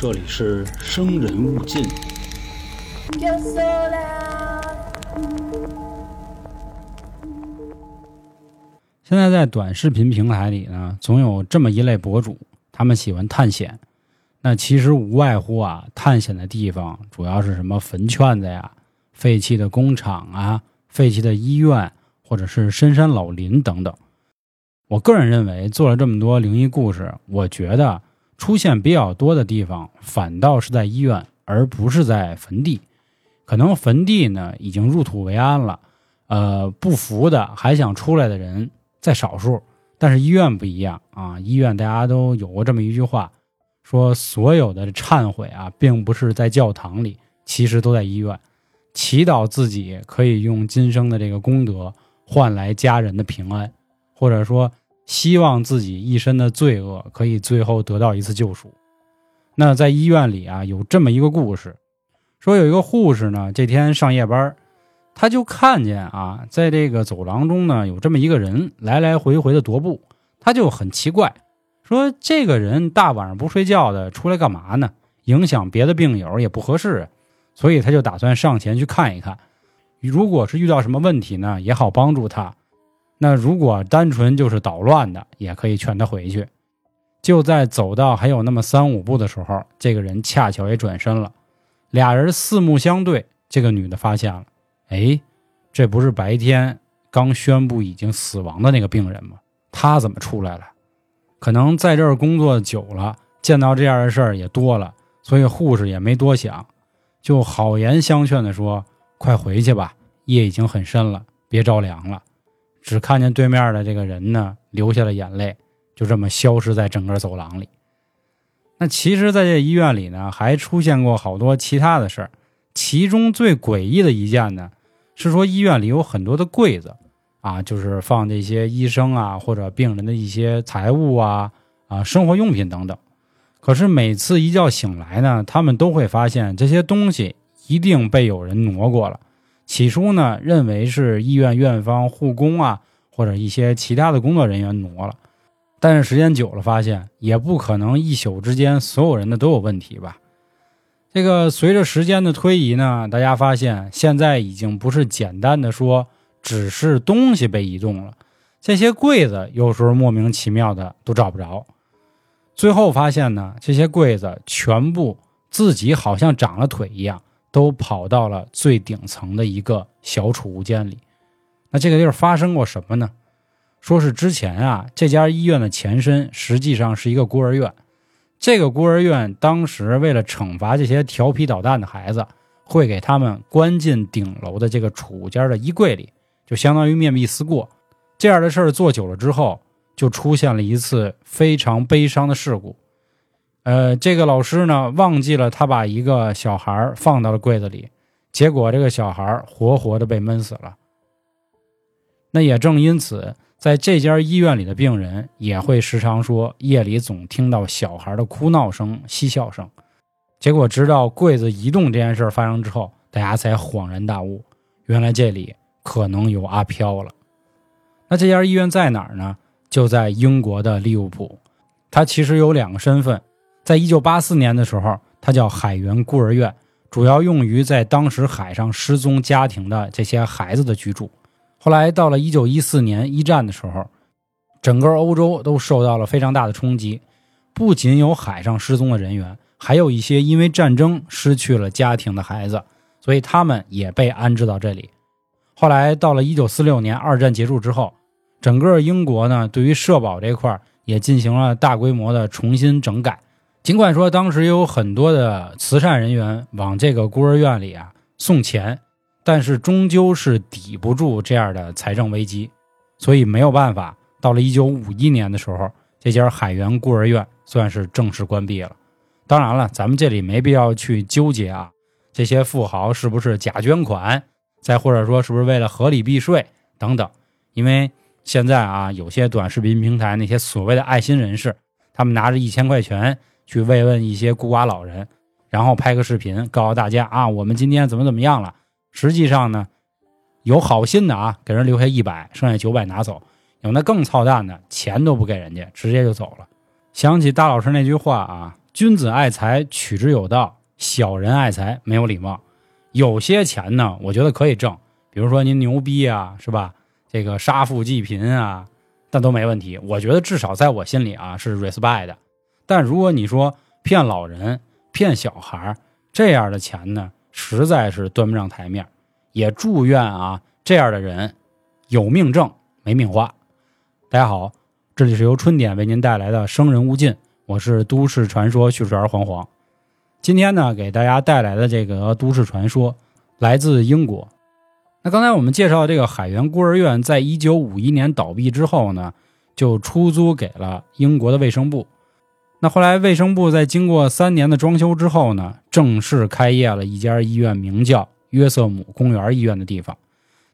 这里是生人勿近。现在在短视频平台里呢，总有这么一类博主，他们喜欢探险。那其实无外乎啊，探险的地方主要是什么坟圈子呀、废弃的工厂啊、废弃的医院，或者是深山老林等等。我个人认为，做了这么多灵异故事，我觉得出现比较多的地方，反倒是在医院，而不是在坟地。可能坟地呢已经入土为安了，呃，不服的还想出来的人在少数，但是医院不一样啊！医院大家都有过这么一句话，说所有的忏悔啊，并不是在教堂里，其实都在医院，祈祷自己可以用今生的这个功德换来家人的平安，或者说希望自己一身的罪恶可以最后得到一次救赎。那在医院里啊，有这么一个故事，说有一个护士呢，这天上夜班。他就看见啊，在这个走廊中呢，有这么一个人来来回回的踱步，他就很奇怪，说这个人大晚上不睡觉的出来干嘛呢？影响别的病友也不合适，所以他就打算上前去看一看，如果是遇到什么问题呢，也好帮助他。那如果单纯就是捣乱的，也可以劝他回去。就在走到还有那么三五步的时候，这个人恰巧也转身了，俩人四目相对，这个女的发现了。哎，这不是白天刚宣布已经死亡的那个病人吗？他怎么出来了？可能在这儿工作久了，见到这样的事儿也多了，所以护士也没多想，就好言相劝的说：“快回去吧，夜已经很深了，别着凉了。”只看见对面的这个人呢，流下了眼泪，就这么消失在整个走廊里。那其实，在这医院里呢，还出现过好多其他的事儿，其中最诡异的一件呢。是说医院里有很多的柜子，啊，就是放这些医生啊或者病人的一些财物啊啊生活用品等等。可是每次一觉醒来呢，他们都会发现这些东西一定被有人挪过了。起初呢，认为是医院院方、护工啊或者一些其他的工作人员挪了，但是时间久了发现，也不可能一宿之间所有人的都有问题吧。这个随着时间的推移呢，大家发现现在已经不是简单的说只是东西被移动了，这些柜子有时候莫名其妙的都找不着。最后发现呢，这些柜子全部自己好像长了腿一样，都跑到了最顶层的一个小储物间里。那这个地儿发生过什么呢？说是之前啊，这家医院的前身实际上是一个孤儿院。这个孤儿院当时为了惩罚这些调皮捣蛋的孩子，会给他们关进顶楼的这个储物间的衣柜里，就相当于面壁思过。这样的事儿做久了之后，就出现了一次非常悲伤的事故。呃，这个老师呢忘记了他把一个小孩放到了柜子里，结果这个小孩活活的被闷死了。那也正因此。在这家医院里的病人也会时常说，夜里总听到小孩的哭闹声、嬉笑声。结果，直到柜子移动这件事发生之后，大家才恍然大悟，原来这里可能有阿飘了。那这家医院在哪儿呢？就在英国的利物浦。它其实有两个身份，在一九八四年的时候，它叫海员孤儿院，主要用于在当时海上失踪家庭的这些孩子的居住。后来到了一九一四年一战的时候，整个欧洲都受到了非常大的冲击，不仅有海上失踪的人员，还有一些因为战争失去了家庭的孩子，所以他们也被安置到这里。后来到了一九四六年二战结束之后，整个英国呢对于社保这块也进行了大规模的重新整改。尽管说当时有很多的慈善人员往这个孤儿院里啊送钱。但是终究是抵不住这样的财政危机，所以没有办法。到了一九五一年的时候，这家海员孤儿院算是正式关闭了。当然了，咱们这里没必要去纠结啊，这些富豪是不是假捐款，再或者说是不是为了合理避税等等。因为现在啊，有些短视频平台那些所谓的爱心人士，他们拿着一千块钱去慰问一些孤寡老人，然后拍个视频告诉大家啊，我们今天怎么怎么样了。实际上呢，有好心的啊，给人留下一百，剩下九百拿走；有那更操蛋的，钱都不给人家，直接就走了。想起大老师那句话啊，君子爱财，取之有道；小人爱财，没有礼貌。有些钱呢，我觉得可以挣，比如说您牛逼啊，是吧？这个杀富济贫啊，但都没问题。我觉得至少在我心里啊是 respect 的。但如果你说骗老人、骗小孩这样的钱呢，实在是端不上台面。也祝愿啊这样的人有命挣，没命花。大家好，这里是由春点为您带来的《生人勿近》，我是都市传说叙述员黄黄。今天呢，给大家带来的这个都市传说来自英国。那刚才我们介绍这个海员孤儿院，在一九五一年倒闭之后呢，就出租给了英国的卫生部。那后来卫生部在经过三年的装修之后呢，正式开业了一家医院，名叫约瑟姆公园医院的地方。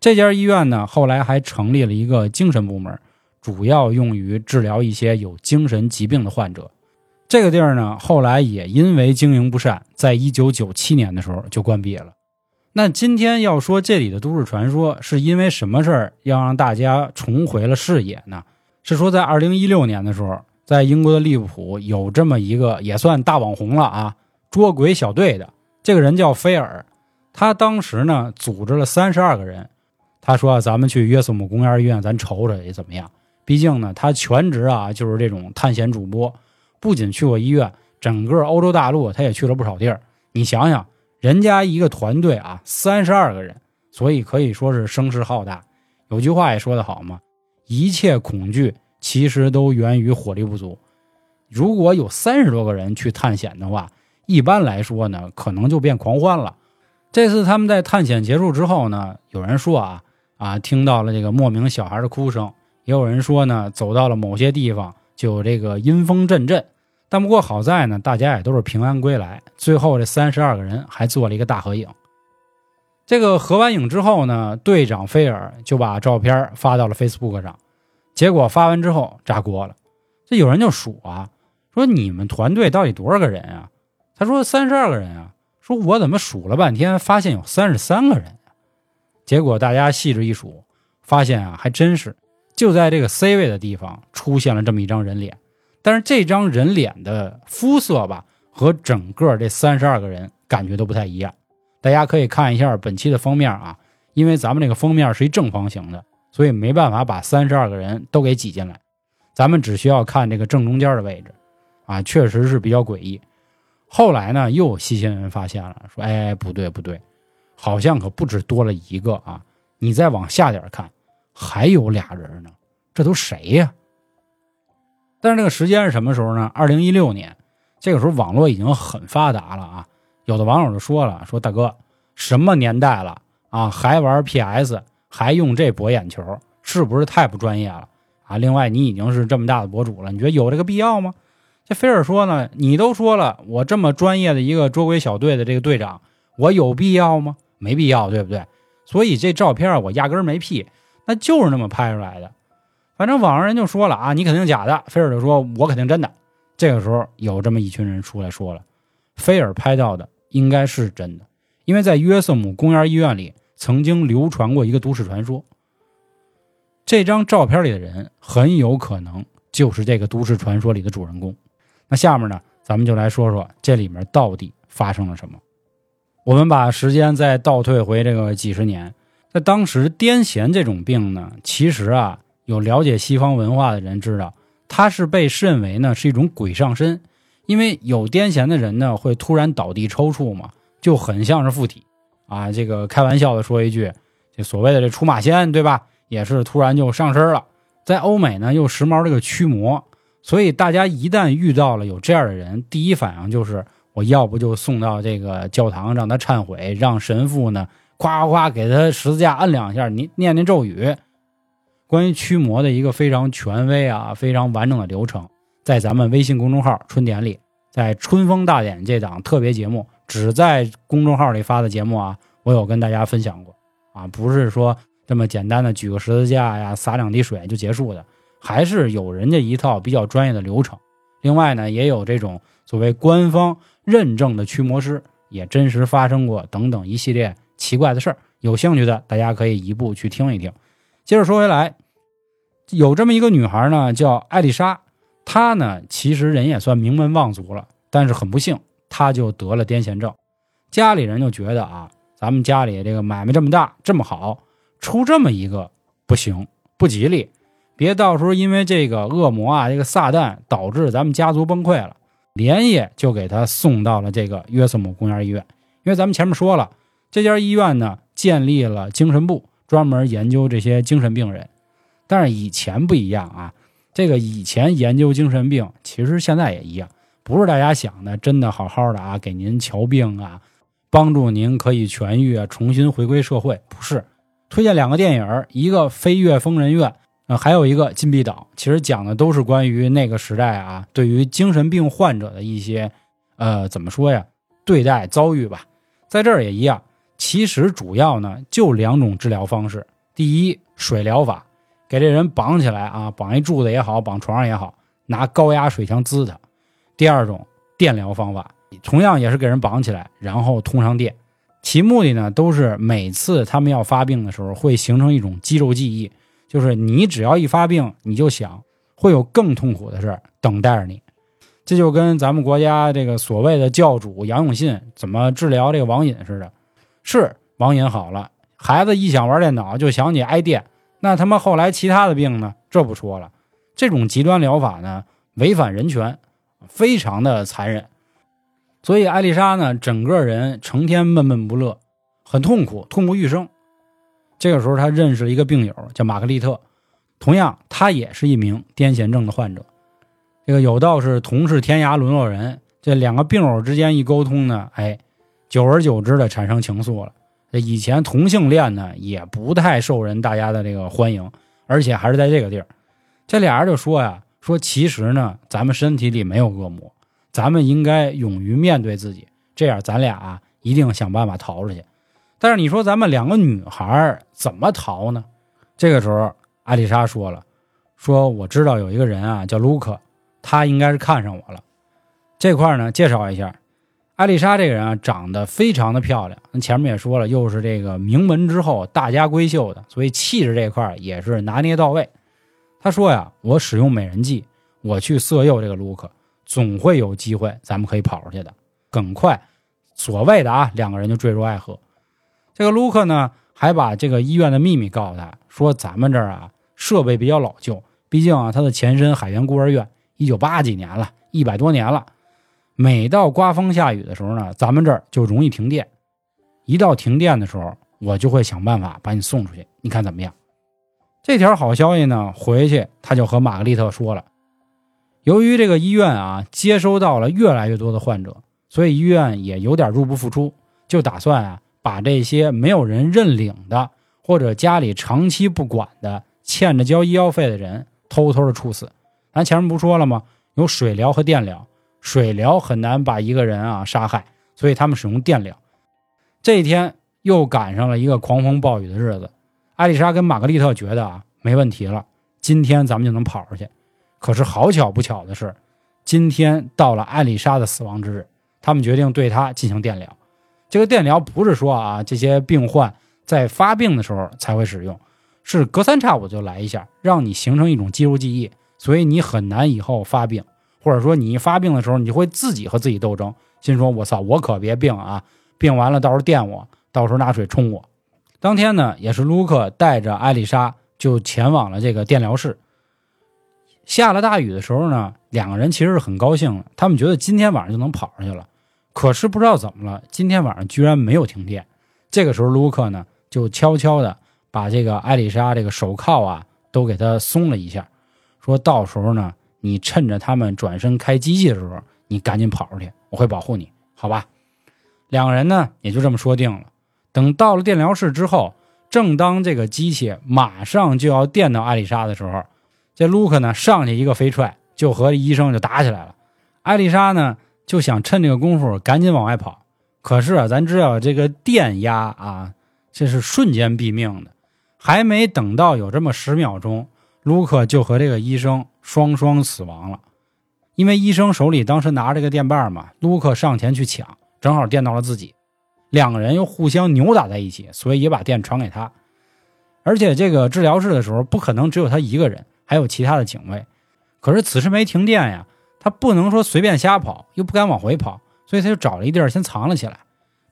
这家医院呢，后来还成立了一个精神部门，主要用于治疗一些有精神疾病的患者。这个地儿呢，后来也因为经营不善，在一九九七年的时候就关闭了。那今天要说这里的都市传说，是因为什么事儿要让大家重回了视野呢？是说在二零一六年的时候，在英国的利物浦有这么一个也算大网红了啊，捉鬼小队的这个人叫菲尔，他当时呢组织了三十二个人，他说啊咱们去约瑟姆公园医院，咱瞅瞅也怎么样？毕竟呢，他全职啊就是这种探险主播。不仅去过医院，整个欧洲大陆他也去了不少地儿。你想想，人家一个团队啊，三十二个人，所以可以说是声势浩大。有句话也说得好嘛，一切恐惧其实都源于火力不足。如果有三十多个人去探险的话，一般来说呢，可能就变狂欢了。这次他们在探险结束之后呢，有人说啊啊，听到了这个莫名小孩的哭声，也有人说呢，走到了某些地方。就这个阴风阵阵，但不过好在呢，大家也都是平安归来。最后这三十二个人还做了一个大合影。这个合完影之后呢，队长菲尔就把照片发到了 Facebook 上。结果发完之后炸锅了，这有人就数啊，说你们团队到底多少个人啊？他说三十二个人啊。说我怎么数了半天，发现有三十三个人？结果大家细致一数，发现啊，还真是。就在这个 C 位的地方出现了这么一张人脸，但是这张人脸的肤色吧，和整个这三十二个人感觉都不太一样。大家可以看一下本期的封面啊，因为咱们这个封面是一正方形的，所以没办法把三十二个人都给挤进来。咱们只需要看这个正中间的位置，啊，确实是比较诡异。后来呢，又有细心人发现了，说：“哎，不对不对，好像可不止多了一个啊！你再往下点看。”还有俩人呢，这都谁呀？但是这个时间是什么时候呢？二零一六年，这个时候网络已经很发达了啊。有的网友就说了：“说大哥，什么年代了啊，还玩 PS，还用这博眼球，是不是太不专业了啊？”另外，你已经是这么大的博主了，你觉得有这个必要吗？这菲尔说呢：“你都说了，我这么专业的一个捉鬼小队的这个队长，我有必要吗？没必要，对不对？所以这照片我压根儿没 P。”那就是那么拍出来的，反正网上人就说了啊，你肯定假的。菲尔就说，我肯定真的。这个时候有这么一群人出来说了，菲尔拍到的应该是真的，因为在约瑟姆公园医院里曾经流传过一个都市传说，这张照片里的人很有可能就是这个都市传说里的主人公。那下面呢，咱们就来说说这里面到底发生了什么。我们把时间再倒退回这个几十年。在当时，癫痫这种病呢，其实啊，有了解西方文化的人知道，它是被认为呢是一种鬼上身，因为有癫痫的人呢会突然倒地抽搐嘛，就很像是附体啊。这个开玩笑的说一句，这所谓的这出马仙，对吧？也是突然就上身了。在欧美呢，又时髦这个驱魔，所以大家一旦遇到了有这样的人，第一反应就是我要不就送到这个教堂让他忏悔，让神父呢。夸夸给他十字架摁两下，你念念咒语。关于驱魔的一个非常权威啊、非常完整的流程，在咱们微信公众号“春典”里，在春风大典这档特别节目，只在公众号里发的节目啊，我有跟大家分享过啊，不是说这么简单的举个十字架呀、洒两滴水就结束的，还是有人家一套比较专业的流程。另外呢，也有这种所谓官方认证的驱魔师，也真实发生过等等一系列。奇怪的事儿，有兴趣的大家可以一步去听一听。接着说回来，有这么一个女孩呢，叫艾丽莎。她呢，其实人也算名门望族了，但是很不幸，他就得了癫痫症。家里人就觉得啊，咱们家里这个买卖这么大这么好，出这么一个不行不吉利，别到时候因为这个恶魔啊，这个撒旦导致咱们家族崩溃了。连夜就给他送到了这个约瑟姆公园医院，因为咱们前面说了，这家医院呢建立了精神部，专门研究这些精神病人。但是以前不一样啊，这个以前研究精神病，其实现在也一样，不是大家想的真的好好的啊，给您瞧病啊，帮助您可以痊愈啊，重新回归社会。不是，推荐两个电影，一个《飞越疯人院》。呃，还有一个禁闭岛，其实讲的都是关于那个时代啊，对于精神病患者的一些，呃，怎么说呀，对待遭遇吧。在这儿也一样，其实主要呢就两种治疗方式。第一，水疗法，给这人绑起来啊，绑一柱子也好，绑床上也好，拿高压水枪滋他。第二种，电疗方法，同样也是给人绑起来，然后通上电，其目的呢都是每次他们要发病的时候，会形成一种肌肉记忆。就是你只要一发病，你就想会有更痛苦的事等待着你，这就跟咱们国家这个所谓的教主杨永信怎么治疗这个网瘾似的，是网瘾好了，孩子一想玩电脑就想起挨电，那他妈后来其他的病呢？这不说了，这种极端疗法呢违反人权，非常的残忍，所以艾丽莎呢整个人成天闷闷不乐，很痛苦，痛不欲生。这个时候，她认识了一个病友，叫玛格丽特，同样，他也是一名癫痫症的患者。这个有道是同是天涯沦落人，这两个病友之间一沟通呢，哎，久而久之的产生情愫了。以前同性恋呢，也不太受人大家的这个欢迎，而且还是在这个地儿。这俩人就说呀，说其实呢，咱们身体里没有恶魔，咱们应该勇于面对自己，这样咱俩，一定想办法逃出去。但是你说咱们两个女孩怎么逃呢？这个时候，艾丽莎说了：“说我知道有一个人啊，叫卢克，他应该是看上我了。”这块呢，介绍一下，艾丽莎这个人啊，长得非常的漂亮。前面也说了，又是这个名门之后，大家闺秀的，所以气质这块也是拿捏到位。他说呀：“我使用美人计，我去色诱这个卢克，总会有机会，咱们可以跑出去的。很快，所谓的啊，两个人就坠入爱河。”这个卢克呢，还把这个医院的秘密告诉他，说咱们这儿啊设备比较老旧，毕竟啊它的前身海员孤儿院一九八几年了，一百多年了。每到刮风下雨的时候呢，咱们这儿就容易停电。一到停电的时候，我就会想办法把你送出去，你看怎么样？这条好消息呢，回去他就和玛格丽特说了。由于这个医院啊接收到了越来越多的患者，所以医院也有点入不敷出，就打算啊。把这些没有人认领的，或者家里长期不管的、欠着交医药费的人，偷偷的处死。咱前面不说了吗？有水疗和电疗。水疗很难把一个人啊杀害，所以他们使用电疗。这一天又赶上了一个狂风暴雨的日子。艾丽莎跟玛格丽特觉得啊没问题了，今天咱们就能跑出去。可是好巧不巧的是，今天到了艾丽莎的死亡之日，他们决定对她进行电疗。这个电疗不是说啊，这些病患在发病的时候才会使用，是隔三差五就来一下，让你形成一种肌肉记忆，所以你很难以后发病，或者说你一发病的时候，你就会自己和自己斗争，心说我操，我可别病啊，病完了到时候电我，到时候拿水冲我。当天呢，也是卢克带着艾丽莎就前往了这个电疗室。下了大雨的时候呢，两个人其实是很高兴的，他们觉得今天晚上就能跑上去了。可是不知道怎么了，今天晚上居然没有停电。这个时候，卢克呢就悄悄的把这个艾丽莎这个手铐啊都给她松了一下，说到时候呢，你趁着他们转身开机器的时候，你赶紧跑出去，我会保护你，好吧？两个人呢也就这么说定了。等到了电疗室之后，正当这个机器马上就要电到艾丽莎的时候，这卢克呢上去一个飞踹，就和医生就打起来了。艾丽莎呢？就想趁这个功夫赶紧往外跑，可是啊，咱知道这个电压啊，这是瞬间毙命的。还没等到有这么十秒钟，卢克就和这个医生双双死亡了。因为医生手里当时拿着个电棒嘛，卢克上前去抢，正好电到了自己，两个人又互相扭打在一起，所以也把电传给他。而且这个治疗室的时候不可能只有他一个人，还有其他的警卫。可是此时没停电呀。他不能说随便瞎跑，又不敢往回跑，所以他就找了一地儿先藏了起来，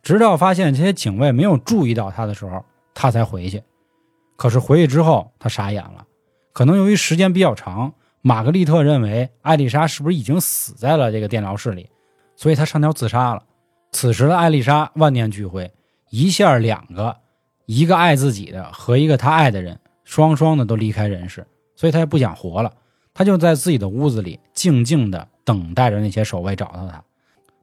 直到发现这些警卫没有注意到他的时候，他才回去。可是回去之后，他傻眼了，可能由于时间比较长，玛格丽特认为艾丽莎是不是已经死在了这个电疗室里，所以他上吊自杀了。此时的艾丽莎万念俱灰，一下两个，一个爱自己的和一个她爱的人，双双的都离开人世，所以她也不想活了。她就在自己的屋子里静静的等待着那些守卫找到她。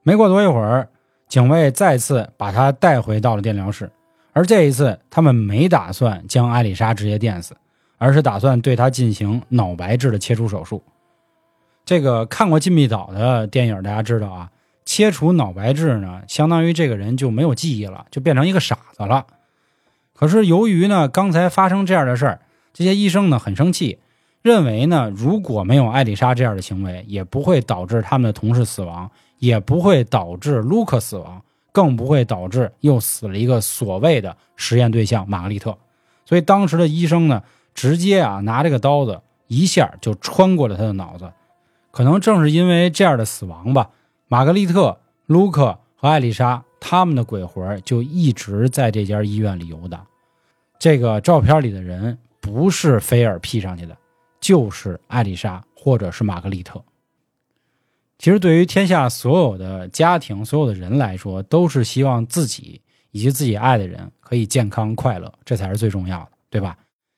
没过多一会儿，警卫再次把她带回到了电疗室，而这一次他们没打算将艾丽莎直接电死，而是打算对她进行脑白质的切除手术。这个看过《禁闭岛》的电影，大家知道啊。切除脑白质呢，相当于这个人就没有记忆了，就变成一个傻子了。可是由于呢，刚才发生这样的事儿，这些医生呢很生气，认为呢，如果没有艾丽莎这样的行为，也不会导致他们的同事死亡，也不会导致卢克死亡，更不会导致又死了一个所谓的实验对象玛格丽特。所以当时的医生呢，直接啊拿这个刀子一下就穿过了他的脑子。可能正是因为这样的死亡吧。玛格丽特、卢克和艾丽莎，他们的鬼魂就一直在这家医院里游荡。这个照片里的人不是菲尔 P 上去的，就是艾丽莎或者是玛格丽特。其实，对于天下所有的家庭、所有的人来说，都是希望自己以及自己爱的人可以健康快乐，这才是最重要的，对吧？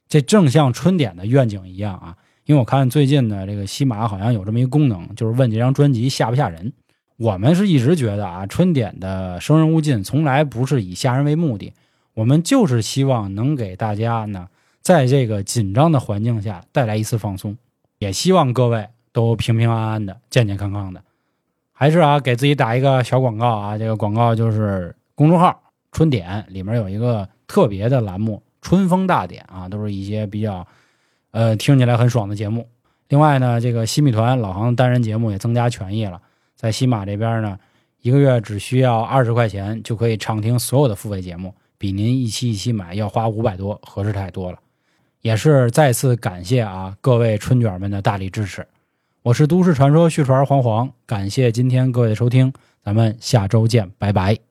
这正像春点的愿景一样啊！因为我看最近的这个西马好像有这么一个功能，就是问这张专辑吓不吓人。我们是一直觉得啊，春点的生人勿近从来不是以吓人为目的，我们就是希望能给大家呢，在这个紧张的环境下带来一次放松，也希望各位都平平安安的、健健康康的。还是啊，给自己打一个小广告啊，这个广告就是公众号“春点”里面有一个特别的栏目“春风大典”啊，都是一些比较呃听起来很爽的节目。另外呢，这个西米团老航单人节目也增加权益了。在西马这边呢，一个月只需要二十块钱就可以畅听所有的付费节目，比您一期一期买要花五百多，合适太多了。也是再次感谢啊各位春卷们的大力支持。我是都市传说续传黄黄，感谢今天各位的收听，咱们下周见，拜拜。